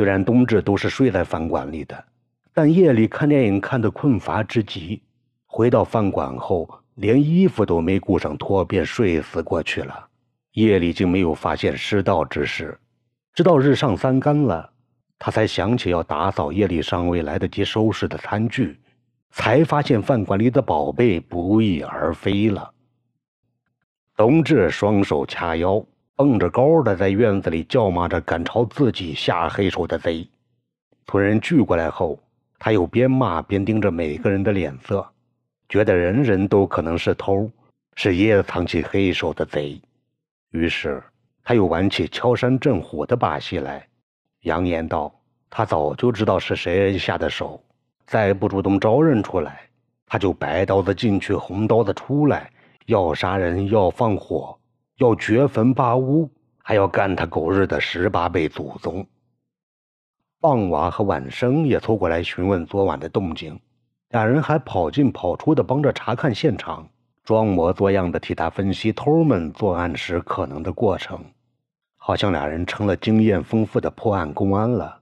虽然冬至都是睡在饭馆里的，但夜里看电影看得困乏之极，回到饭馆后连衣服都没顾上脱，便睡死过去了。夜里竟没有发现失盗之事，直到日上三竿了，他才想起要打扫夜里尚未来得及收拾的餐具，才发现饭馆里的宝贝不翼而飞了。冬至双手掐腰。蹦着高的在院子里叫骂着赶朝自己下黑手的贼，村人聚过来后，他又边骂边盯着每个人的脸色，觉得人人都可能是偷，是掖藏起黑手的贼。于是他又玩起敲山震虎的把戏来，扬言道：“他早就知道是谁下的手，再不主动招认出来，他就白刀子进去，红刀子出来，要杀人，要放火。”要掘坟扒屋，还要干他狗日的十八辈祖宗。傍娃和晚生也凑过来询问昨晚的动静，俩人还跑进跑出的帮着查看现场，装模作样的替他分析偷们作案时可能的过程，好像俩人成了经验丰富的破案公安了。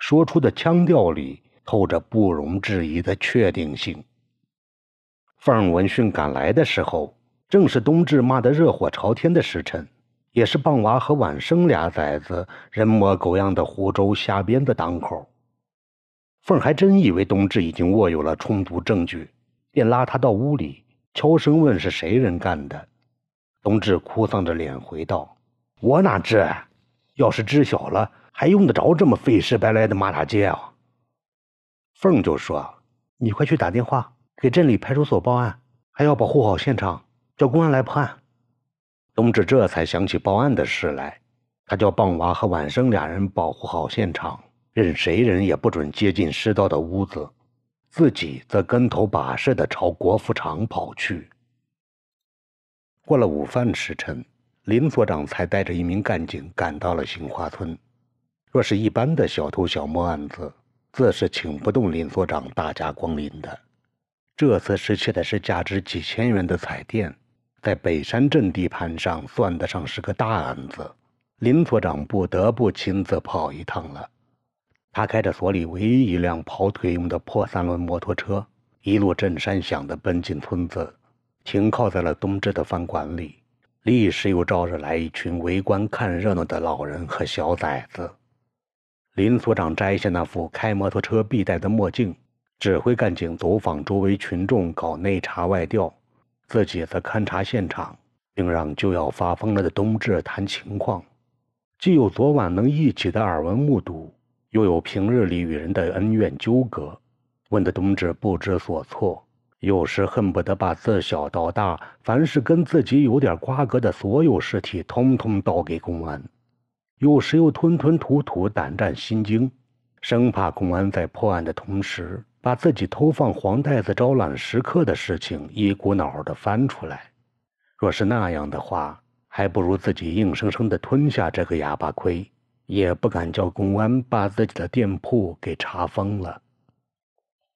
说出的腔调里透着不容置疑的确定性。凤闻讯赶来的时候。正是冬至骂得热火朝天的时辰，也是傍娃和晚生俩崽子人模狗样的胡诌瞎编的当口。凤还真以为冬至已经握有了充足证据，便拉他到屋里，悄声问是谁人干的。冬至哭丧着脸回道：“我哪知？要是知晓了，还用得着这么费事白来的骂大街啊？”凤就说：“你快去打电话给镇里派出所报案，还要保护好现场。”叫公安来破案，冬至这才想起报案的事来。他叫傍娃和晚生俩人保护好现场，任谁人也不准接近失盗的屋子，自己则跟头把式的朝国服厂跑去。过了午饭时辰，林所长才带着一名干警赶到了杏花村。若是一般的小偷小摸案子，自是请不动林所长大驾光临的。这次失窃的是价值几千元的彩电。在北山镇地盘上，算得上是个大案子，林所长不得不亲自跑一趟了。他开着所里唯一一辆跑腿用的破三轮摩托车，一路震山响的奔进村子，停靠在了东至的饭馆里。立时又招惹来一群围观看热闹的老人和小崽子。林所长摘下那副开摩托车必戴的墨镜，指挥干警走访周围群众，搞内查外调。自己则勘察现场，并让就要发疯了的冬至谈情况。既有昨晚能一起的耳闻目睹，又有平日里与人的恩怨纠葛，问得冬至不知所措。有时恨不得把自小到大凡是跟自己有点瓜葛的所有事体，通通倒给公安；有时又吞吞吐吐、胆战心惊，生怕公安在破案的同时。把自己偷放黄袋子招揽食客的事情一股脑儿的翻出来，若是那样的话，还不如自己硬生生的吞下这个哑巴亏，也不敢叫公安把自己的店铺给查封了。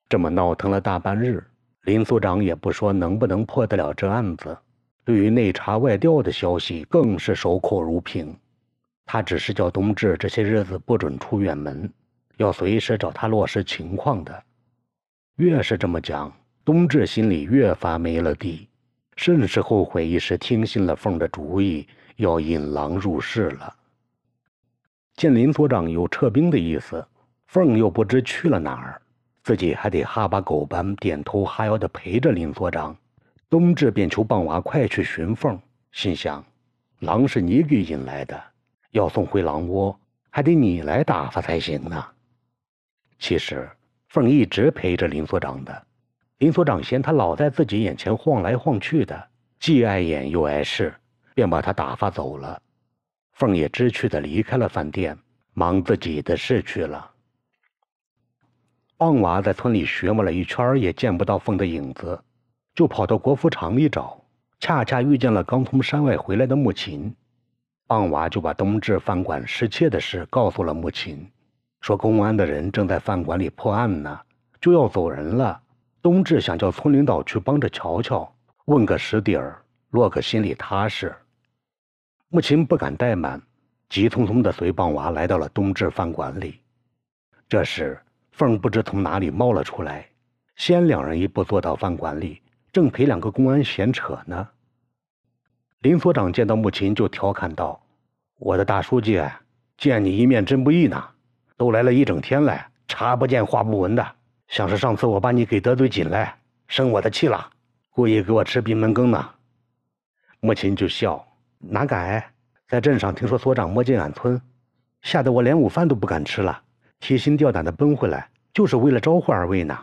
这么闹腾了大半日，林所长也不说能不能破得了这案子，对于内查外调的消息更是守口如瓶。他只是叫冬至这些日子不准出远门，要随时找他落实情况的。越是这么讲，冬至心里越发没了底，甚是后悔一时听信了凤的主意，要引狼入室了。见林所长有撤兵的意思，凤又不知去了哪儿，自己还得哈巴狗般点头哈腰的陪着林所长。冬至便求傍娃快去寻凤，心想：狼是你给引来的，要送回狼窝，还得你来打发才行呢。其实。凤一直陪着林所长的，林所长嫌他老在自己眼前晃来晃去的，既碍眼又碍事，便把他打发走了。凤也知趣的离开了饭店，忙自己的事去了。傍晚在村里寻摸了一圈，也见不到凤的影子，就跑到国服厂里找，恰恰遇见了刚从山外回来的木琴。傍晚就把冬至饭馆失窃的事告诉了木琴。说公安的人正在饭馆里破案呢，就要走人了。冬至想叫村领导去帮着瞧瞧，问个实底儿，落个心里踏实。木琴不敢怠慢，急匆匆地随傍娃来到了冬至饭馆里，这时，凤不知从哪里冒了出来，先两人一步坐到饭馆里，正陪两个公安闲扯呢。林所长见到穆琴，就调侃道：“我的大书记，见你一面真不易呢，都来了一整天了，茶不见话不闻的，像是上次我把你给得罪紧了，生我的气了，故意给我吃闭门羹呢。”莫琴就笑：“哪敢？在镇上听说所长摸进俺村，吓得我连午饭都不敢吃了。”提心吊胆的奔回来，就是为了招呼二位呢。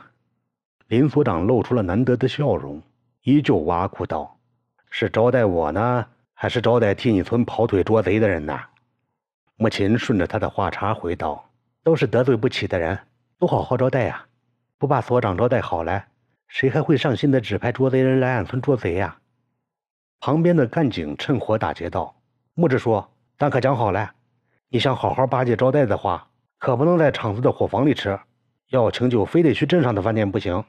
林所长露出了难得的笑容，依旧挖苦道：“是招待我呢，还是招待替你村跑腿捉贼的人呢？”莫琴顺着他的话茬回道：“都是得罪不起的人，都好好招待呀。不把所长招待好了，谁还会上心的指派捉贼人来俺村捉贼呀？”旁边的干警趁火打劫道：“木志叔，咱可讲好了，你想好好巴结招待的话。”可不能在厂子的伙房里吃，要请酒非得去镇上的饭店不行。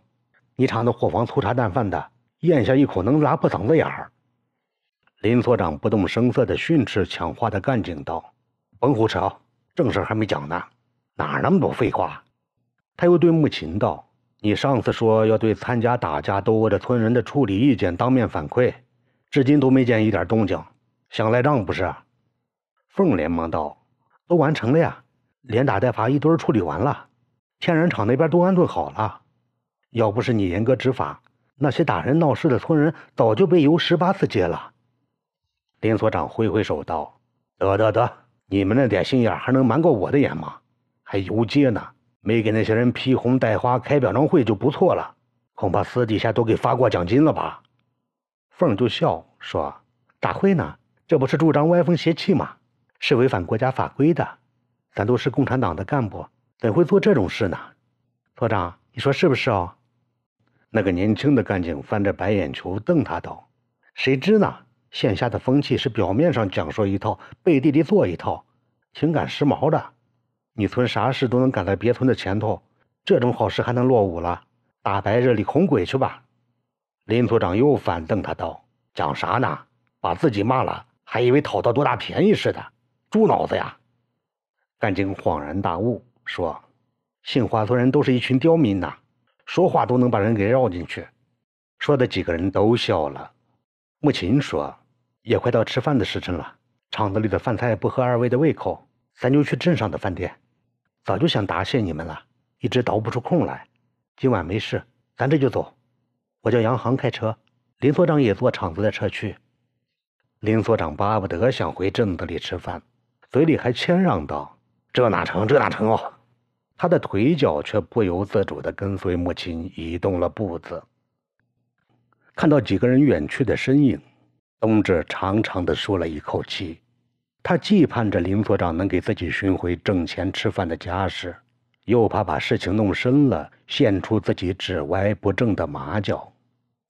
你厂的伙房粗茶淡饭的，咽下一口能拉破嗓子眼儿。林所长不动声色地训斥抢话的干警道：“甭胡扯，正事还没讲呢，哪那么多废话？”他又对穆琴道：“你上次说要对参加打架斗殴的村人的处理意见当面反馈，至今都没见一点动静，想赖账不是？”凤连忙道：“都完成了呀。”连打带罚一堆处理完了，天然厂那边都安顿好了。要不是你严格执法，那些打人闹事的村人早就被游十八次街了。林所长挥挥手道：“得得得，你们那点心眼还能瞒过我的眼吗？还游街呢，没给那些人披红戴花开表彰会就不错了，恐怕私底下都给发过奖金了吧？”凤就笑说：“大会呢？这不是助长歪风邪气吗？是违反国家法规的。”咱都是共产党的干部，怎会做这种事呢？所长，你说是不是哦？那个年轻的干警翻着白眼球瞪他道：“谁知呢？线下的风气是表面上讲说一套，背地里做一套，挺赶时髦的。你村啥事都能赶在别村的前头，这种好事还能落伍了？大白日里恐鬼去吧！”林所长又反瞪他道：“讲啥呢？把自己骂了，还以为讨到多大便宜似的，猪脑子呀！”干警恍然大悟，说：“杏花村人都是一群刁民呐，说话都能把人给绕进去。”说的几个人都笑了。穆琴说：“也快到吃饭的时辰了，厂子里的饭菜不合二位的胃口，咱就去镇上的饭店。早就想答谢你们了，一直倒不出空来。今晚没事，咱这就走。我叫杨航开车，林所长也坐厂子的车去。”林所长巴不得想回镇子里吃饭，嘴里还谦让道。这哪成？这哪成哦！他的腿脚却不由自主地跟随母亲移动了步子。看到几个人远去的身影，冬至长长的舒了一口气。他既盼着林所长能给自己寻回挣钱吃饭的家事，又怕把事情弄深了，现出自己指歪不正的马脚。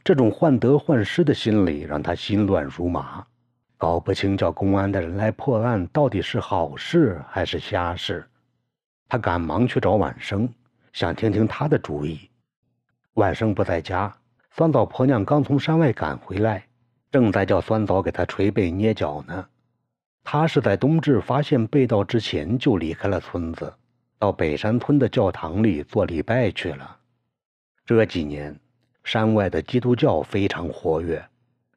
这种患得患失的心理让他心乱如麻。搞不清叫公安的人来破案到底是好事还是瞎事，他赶忙去找晚生，想听听他的主意。晚生不在家，酸枣婆娘刚从山外赶回来，正在叫酸枣给他捶背捏脚呢。他是在冬至发现被盗之前就离开了村子，到北山村的教堂里做礼拜去了。这几年，山外的基督教非常活跃。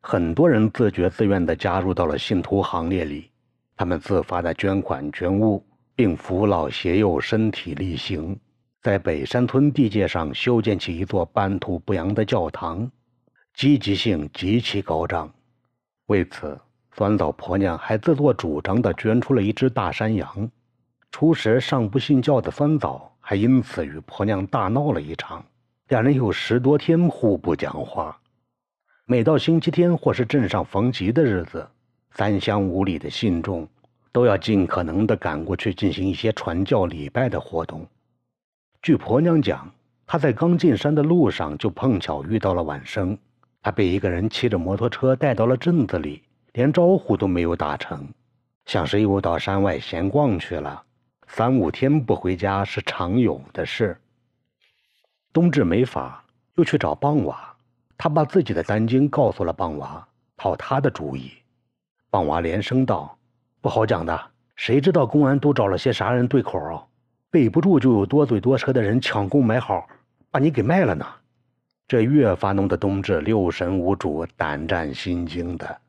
很多人自觉自愿地加入到了信徒行列里，他们自发地捐款捐物，并扶老携幼，身体力行，在北山村地界上修建起一座半土不扬的教堂，积极性极其高涨。为此，酸枣婆娘还自作主张地捐出了一只大山羊。初时尚不信教的酸枣还因此与婆娘大闹了一场，两人有十多天互不讲话。每到星期天或是镇上逢集的日子，三乡五里的信众都要尽可能的赶过去进行一些传教礼拜的活动。据婆娘讲，她在刚进山的路上就碰巧遇到了晚生，她被一个人骑着摩托车带到了镇子里，连招呼都没有打成，像是又到山外闲逛去了。三五天不回家是常有的事。冬至没法，又去找傍娃。他把自己的担惊告诉了棒娃，讨他的主意。棒娃连声道：“不好讲的，谁知道公安都找了些啥人对口？啊？备不住就有多嘴多舌的人抢功买好，把你给卖了呢。这越发弄得冬至六神无主、胆战心惊的，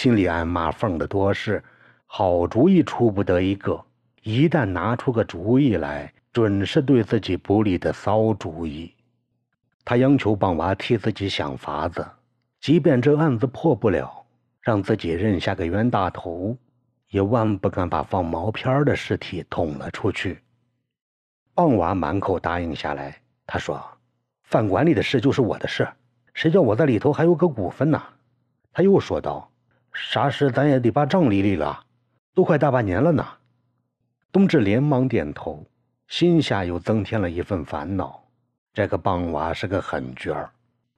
心里暗骂凤的多是，好主意出不得一个，一旦拿出个主意来，准是对自己不利的骚主意。他央求棒娃替自己想法子，即便这案子破不了，让自己认下个冤大头，也万不敢把放毛片的尸体捅了出去。棒娃满口答应下来，他说：“饭馆里的事就是我的事，谁叫我在里头还有个股份呢？”他又说道：“啥事咱也得把账理理了，都快大半年了呢。”冬至连忙点头，心下又增添了一份烦恼。这个棒娃是个狠角儿，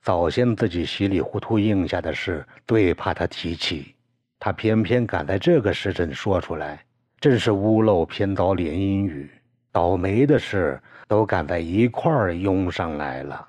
早先自己稀里糊涂应下的事，最怕他提起，他偏偏敢在这个时辰说出来，真是屋漏偏遭连阴雨。倒霉的事都赶在一块儿涌上来了。